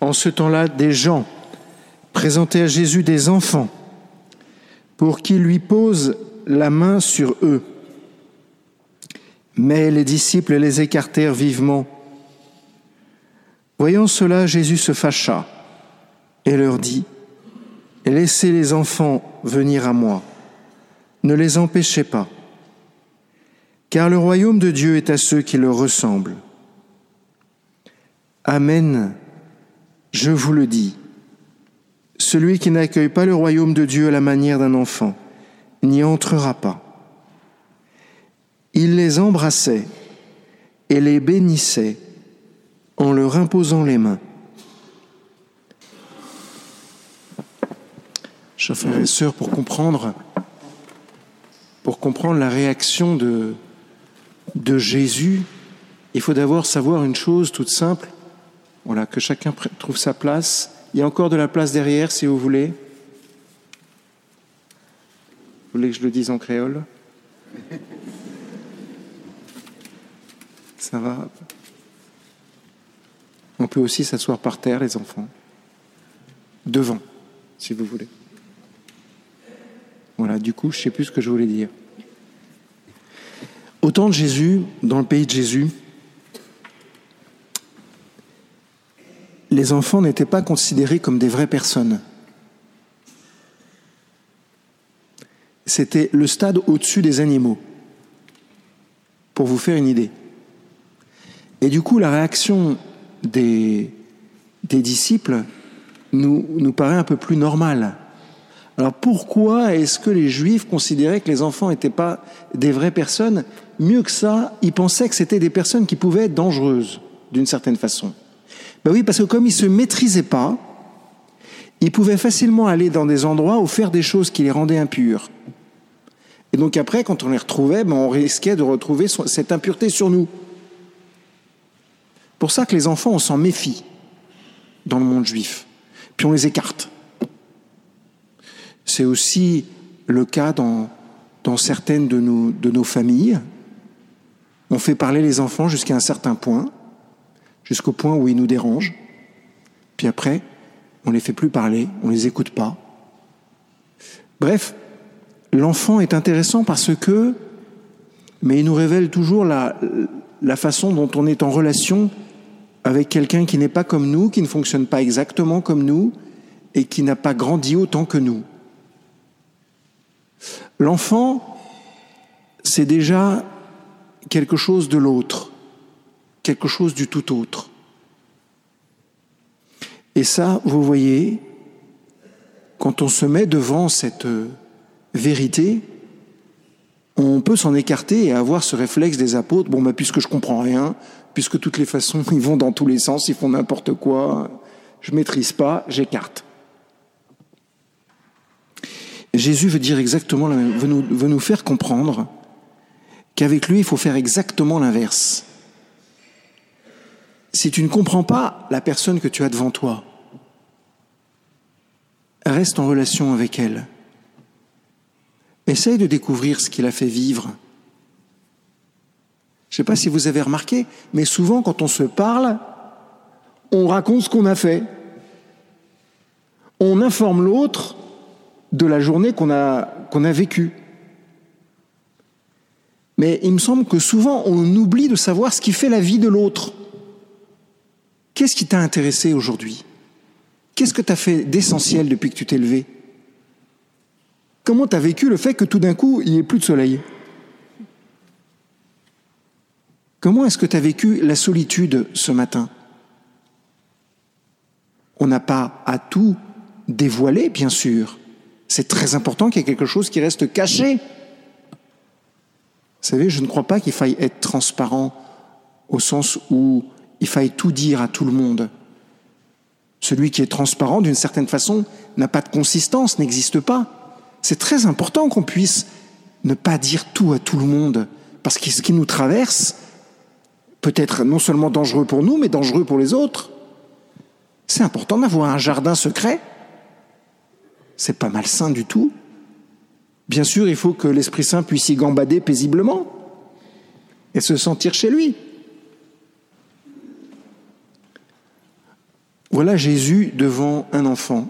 en ce temps-là des gens présentaient à Jésus des enfants pour qu'il lui pose la main sur eux. Mais les disciples les écartèrent vivement. Voyant cela, Jésus se fâcha et leur dit, Laissez les enfants venir à moi, ne les empêchez pas, car le royaume de Dieu est à ceux qui le ressemblent. Amen, je vous le dis, celui qui n'accueille pas le royaume de Dieu à la manière d'un enfant n'y entrera pas. Il les embrassait et les bénissait en leur imposant les mains. Chers frères et sœurs, pour comprendre, pour comprendre la réaction de, de Jésus, il faut d'abord savoir une chose toute simple, voilà, que chacun trouve sa place. Il y a encore de la place derrière, si vous voulez. Vous voulez que je le dise en créole? Ça va On peut aussi s'asseoir par terre, les enfants. Devant, si vous voulez. Voilà, du coup, je ne sais plus ce que je voulais dire. Au temps de Jésus, dans le pays de Jésus, les enfants n'étaient pas considérés comme des vraies personnes. C'était le stade au-dessus des animaux, pour vous faire une idée. Et du coup, la réaction des, disciples nous, nous paraît un peu plus normale. Alors pourquoi est-ce que les juifs considéraient que les enfants n'étaient pas des vraies personnes? Mieux que ça, ils pensaient que c'était des personnes qui pouvaient être dangereuses, d'une certaine façon. Ben oui, parce que comme ils se maîtrisaient pas, ils pouvaient facilement aller dans des endroits ou faire des choses qui les rendaient impurs. Et donc après, quand on les retrouvait, ben on risquait de retrouver cette impureté sur nous. Pour ça que les enfants, on s'en méfie dans le monde juif. Puis on les écarte. C'est aussi le cas dans, certaines de nos familles. On fait parler les enfants jusqu'à un certain point jusqu'au point où ils nous dérangent. Puis après, on ne les fait plus parler, on ne les écoute pas. Bref, l'enfant est intéressant parce que, mais il nous révèle toujours la, la façon dont on est en relation avec quelqu'un qui n'est pas comme nous, qui ne fonctionne pas exactement comme nous et qui n'a pas grandi autant que nous. L'enfant, c'est déjà quelque chose de l'autre quelque chose du tout autre. Et ça, vous voyez, quand on se met devant cette euh, vérité, on peut s'en écarter et avoir ce réflexe des apôtres, bon, puisque je comprends rien, puisque toutes les façons, ils vont dans tous les sens, ils font n'importe quoi, je maîtrise pas, j'écarte. Jésus veut dire exactement veut nous faire comprendre qu'avec lui, il faut faire exactement l'inverse si tu ne comprends pas la personne que tu as devant toi, reste en relation avec elle. Essaye de découvrir ce qu'il a fait vivre. Je ne sais pas si vous avez remarqué, mais souvent quand on se parle, on raconte ce qu'on a fait. On informe l'autre de la journée qu'on a, qu'on a vécue. Mais il me semble que souvent on oublie de savoir ce qui fait la vie de l'autre. Qu'est-ce qui t'a intéressé aujourd'hui? Qu'est-ce que tu as fait d'essentiel depuis que tu t'es levé? Comment tu as vécu le fait que tout d'un coup, il n'y ait plus de soleil? Comment est-ce que tu as vécu la solitude ce matin? On n'a pas à tout dévoiler, bien sûr. C'est très important qu'il y ait quelque chose qui reste caché. Vous savez, je ne crois pas qu'il faille être transparent au sens où il faille tout dire à tout le monde. Celui qui est transparent, d'une certaine façon, n'a pas de consistance, n'existe pas. C'est très important qu'on puisse ne pas dire tout à tout le monde, parce que ce qui nous traverse peut être non seulement dangereux pour nous, mais dangereux pour les autres. C'est important d'avoir un jardin secret. C'est pas malsain du tout. Bien sûr, il faut que l'Esprit Saint puisse y gambader paisiblement et se sentir chez lui. Voilà Jésus devant un enfant,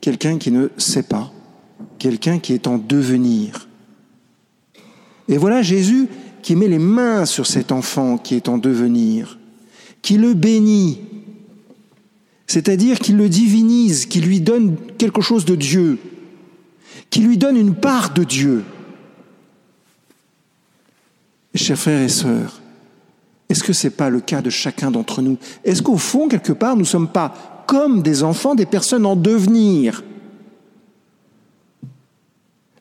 quelqu'un qui ne sait pas, quelqu'un qui est en devenir. Et voilà Jésus qui met les mains sur cet enfant qui est en devenir, qui le bénit, c'est-à-dire qu'il le divinise, qui lui donne quelque chose de Dieu, qui lui donne une part de Dieu. Chers frères et sœurs, est-ce que ce n'est pas le cas de chacun d'entre nous? Est-ce qu'au fond, quelque part, nous ne sommes pas comme des enfants, des personnes en devenir?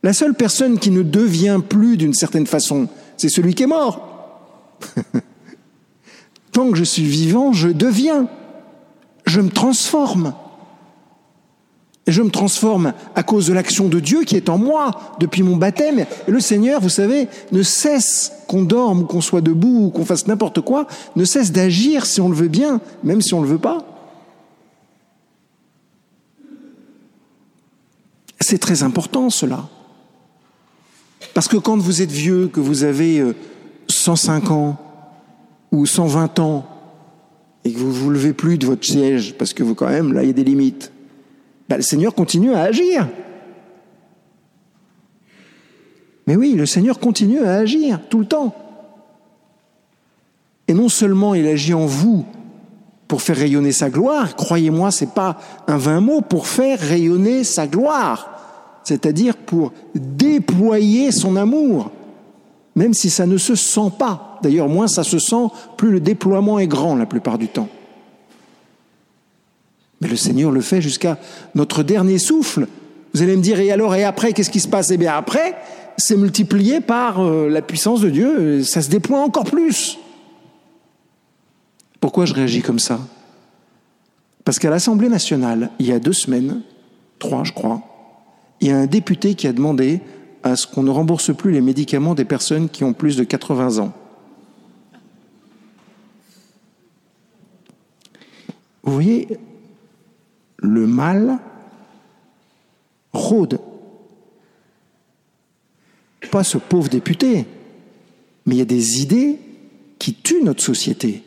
La seule personne qui ne devient plus d'une certaine façon, c'est celui qui est mort. Tant que je suis vivant, je deviens, je me transforme. Je me transforme à cause de l'action de Dieu qui est en moi depuis mon baptême. Et le Seigneur, vous savez, ne cesse qu'on dorme qu'on soit debout ou qu'on fasse n'importe quoi, ne cesse d'agir si on le veut bien, même si on ne le veut pas. C'est très important cela. Parce que quand vous êtes vieux, que vous avez 105 euh, ans ou 120 ans, et que vous ne vous levez plus de votre siège, parce que vous quand même, là, il y a des limites, bah, le Seigneur continue à agir. Mais oui, le Seigneur continue à agir tout le temps. Et non seulement il agit en vous pour faire rayonner sa gloire, croyez-moi, ce n'est pas un vain mot, pour faire rayonner sa gloire, c'est-à-dire pour déployer son amour, même si ça ne se sent pas. D'ailleurs, moins ça se sent, plus le déploiement est grand la plupart du temps. Mais le Seigneur le fait jusqu'à notre dernier souffle. Vous allez me dire, et alors, et après, qu'est-ce qui se passe? Eh bien, après, c'est multiplié par euh, la puissance de Dieu, ça se déploie encore plus. Pourquoi je réagis comme ça? Parce qu'à l'Assemblée nationale, il y a deux semaines, trois je crois, il y a un député qui a demandé à ce qu'on ne rembourse plus les médicaments des personnes qui ont plus de 80 ans. Vous voyez, le mal rôde. Pas ce pauvre député, mais il y a des idées qui tuent notre société.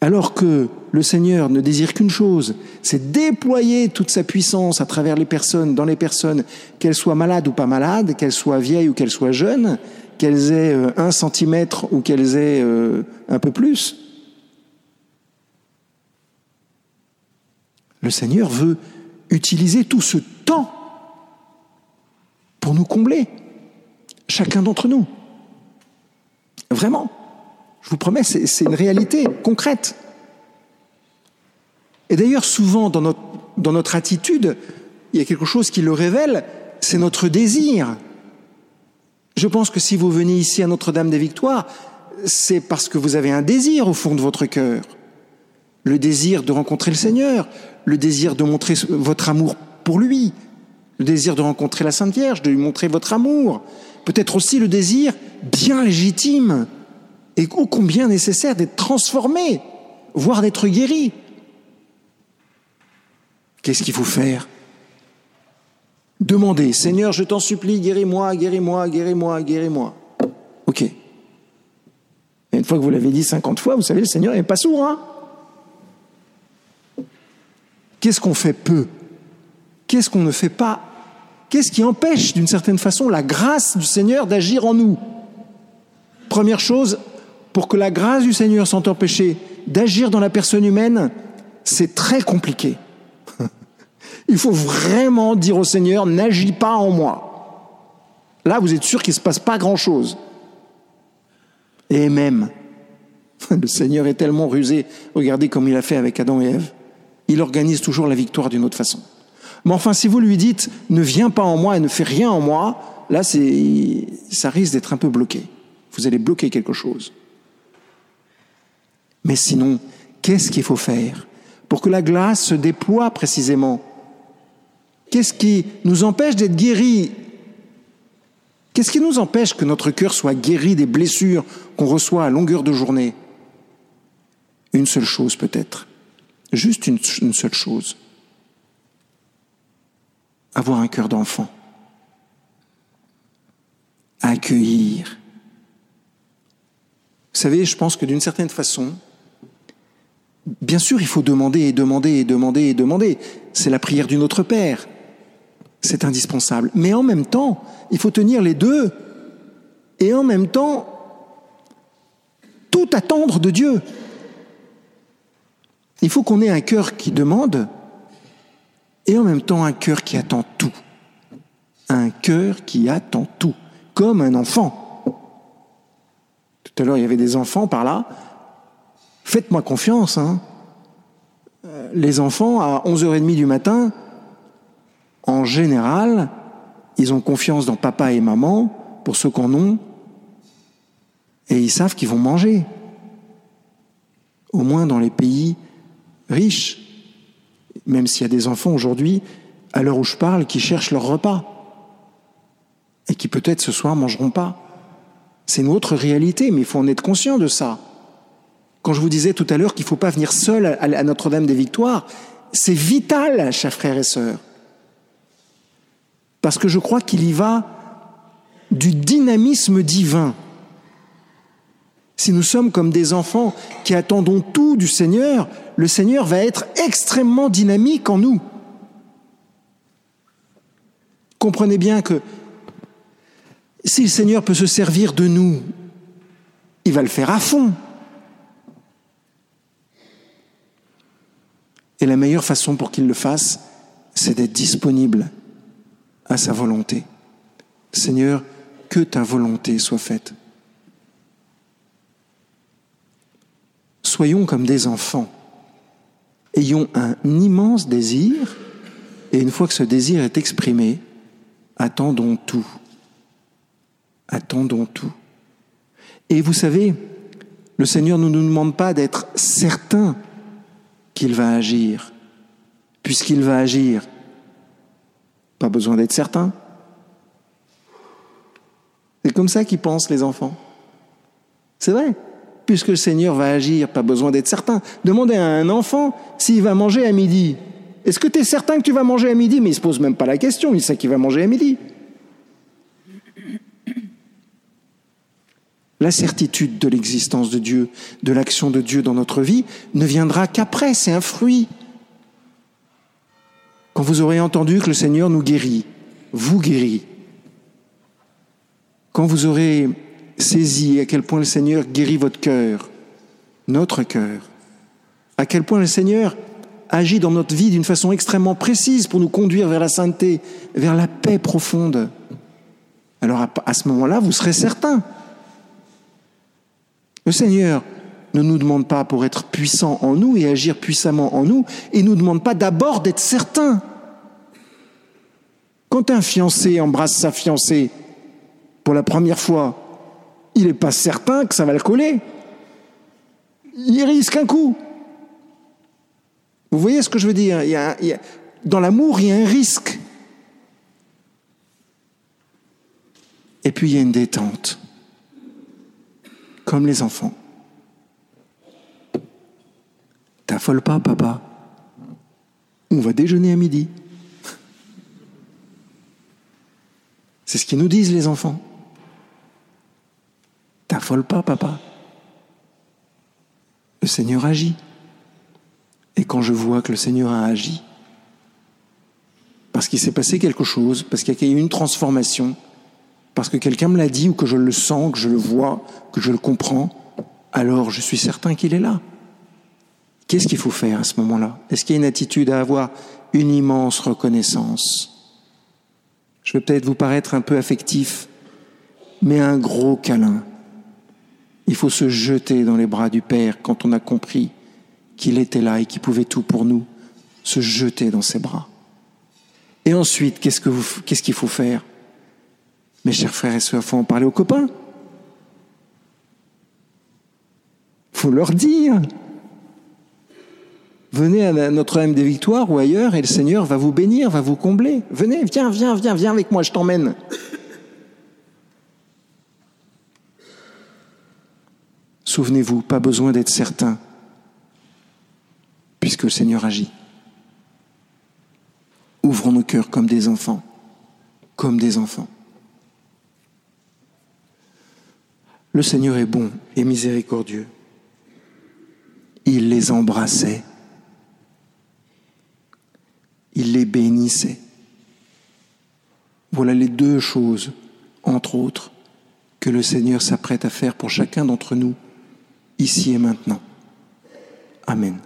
Alors que le Seigneur ne désire qu'une chose, c'est déployer toute sa puissance à travers les personnes, dans les personnes, qu'elles soient malades ou pas malades, qu'elles soient vieilles ou qu'elles soient jeunes, qu'elles aient euh, un centimètre ou qu'elles aient euh, un peu plus. Le Seigneur veut utiliser tout ce temps pour nous combler, chacun d'entre nous. Vraiment, je vous promets, c'est une réalité concrète. Et d'ailleurs, souvent dans notre, attitude, il y a quelque chose qui le révèle, c'est notre désir. Je pense que si vous venez ici à Notre-Dame des Victoires, c'est parce que vous avez un désir au fond de votre cœur. Le désir de rencontrer le Seigneur, le désir de montrer votre amour pour lui, le désir de rencontrer la Sainte Vierge, de lui montrer votre amour, peut-être aussi le désir bien légitime et ô combien nécessaire d'être transformé, voire d'être guéri. Qu'est-ce qu'il faut faire? Demandez, Seigneur, je t'en supplie, guéris-moi, guéris-moi, guéris-moi, guéris-moi. Ok. Et une fois que vous l'avez dit 50 fois, vous savez, le Seigneur n'est pas sourd, hein? Qu'est-ce qu'on fait peu? Qu'est-ce qu'on ne fait pas? Qu'est-ce qui empêche d'une certaine façon la grâce du Seigneur d'agir en nous? Première chose, pour que la grâce du Seigneur soit empêchée d'agir dans la personne humaine, c'est très compliqué. Il faut vraiment dire au Seigneur, n'agis pas en moi. Là, vous êtes sûr qu'il ne se passe pas grand-chose. Et même, le Seigneur est tellement rusé, regardez comme il a fait avec Adam et Ève il organise toujours la victoire d'une autre façon. Mais enfin, si vous lui dites ne viens pas en moi et ne fais rien en moi, là, ça risque d'être un peu bloqué. Vous allez bloquer quelque chose. Mais sinon, qu'est-ce qu'il faut faire pour que la glace se déploie précisément? Qu'est-ce qui nous empêche d'être guéris? Qu'est-ce qui nous empêche que notre cœur soit guéri des blessures qu'on reçoit à longueur de journée? Une seule chose peut-être, Juste une, seule chose. Avoir un cœur d'enfant. Accueillir. Vous savez, je pense que d'une certaine façon, Bien sûr, il faut demander et demander et demander et demander. C'est la prière du Notre Père. C'est indispensable. Mais en même temps, il faut tenir les deux. Et en même temps, tout attendre de Dieu. Il faut qu'on ait un cœur qui demande et en même temps un cœur qui attend tout. Un cœur qui attend tout, comme un enfant. Tout à l'heure, il y avait des enfants par là. Faites-moi confiance. Hein. Euh, les enfants, à 11h30 du matin, en général, ils ont confiance dans papa et maman, pour ceux qu'on ont, et ils savent qu'ils vont manger. Au moins dans les pays riches, même s'il y a des enfants aujourd'hui, à l'heure où je parle, qui cherchent leur repas, et qui peut-être ce soir mangeront pas. C'est une autre réalité, mais il faut en être conscient de ça. Quand je vous disais tout à l'heure qu'il ne faut pas venir seul à Notre-Dame des Victoires, c'est vital, chers frères et sœurs. Parce que je crois qu'il y va du dynamisme divin. Si nous sommes comme des enfants qui attendons tout du Seigneur, le Seigneur va être extrêmement dynamique en nous. Comprenez bien que si le Seigneur peut se servir de nous, il va le faire à fond. Et la meilleure façon pour qu'il le fasse, c'est d'être disponible à sa volonté. Seigneur, que ta volonté soit faite. Soyons comme des enfants. Ayons un immense désir, et une fois que ce désir est exprimé, attendons tout. Attendons tout. Et vous savez, le Seigneur ne nous demande pas d'être certain qu'il va agir. Puisqu'il va agir, pas besoin d'être certain. C'est comme ça qu'ils pensent les enfants. C'est vrai. Puisque le Seigneur va agir, pas besoin d'être certain. Demandez à un enfant s'il va manger à midi. Est-ce que tu es certain que tu vas manger à midi? Mais il ne se pose même pas la question, il sait qu'il va manger à midi. La certitude de l'existence de Dieu, de l'action de Dieu dans notre vie, ne viendra qu'après, c'est un fruit. Quand vous aurez entendu que le Seigneur nous guérit, vous guérit, quand vous aurez saisi à quel point le Seigneur guérit votre cœur, notre cœur, à quel point le Seigneur agit dans notre vie d'une façon extrêmement précise pour nous conduire vers la sainteté, vers la paix profonde, alors à, ce moment-là, vous serez certain. Le Seigneur ne nous demande pas pour être puissant en nous et agir puissamment en nous, il ne nous demande pas d'abord d'être certain. Quand un fiancé embrasse sa fiancée pour la première fois, il n'est pas certain que ça va le coller. Il risque un coup. Vous voyez ce que je veux dire? Dans l'amour, il y a un risque. Et puis il y a une détente, comme les enfants. T'affole pas, papa. On va déjeuner à midi. C'est ce qu'ils nous disent les enfants. T'affole pas, papa. Le Seigneur agit. Et quand je vois que le Seigneur a agi, parce qu'il s'est passé quelque chose, parce qu'il y a eu une transformation, parce que quelqu'un me l'a dit ou que je le sens, que je le vois, que je le comprends, alors je suis certain qu'il est là. Qu'est-ce qu'il faut faire à ce moment-là? Est-ce qu'il y a une attitude à avoir? Une immense reconnaissance Je vais peut-être vous paraître un peu affectif, mais un gros câlin. Il faut se jeter dans les bras du Père quand on a compris qu'il était là et qu'il pouvait tout pour nous, se jeter dans ses bras. Et ensuite, qu'est-ce qu'il faut faire? Mes chers frères et sœurs, il faut en parler aux copains. Il faut leur dire Venez à Notre-Dame des Victoires ou ailleurs et le Seigneur va vous bénir, va vous combler. Venez, viens, viens, viens, viens avec moi, je t'emmène. Souvenez-vous, pas besoin d'être certain, puisque le Seigneur agit. Ouvrons nos cœurs comme des enfants, comme des enfants. Le Seigneur est bon et miséricordieux. il les embrassait, il les bénissait. Voilà les deux choses, entre autres, que le Seigneur s'apprête à faire pour chacun d'entre nous, ici et maintenant. Amen.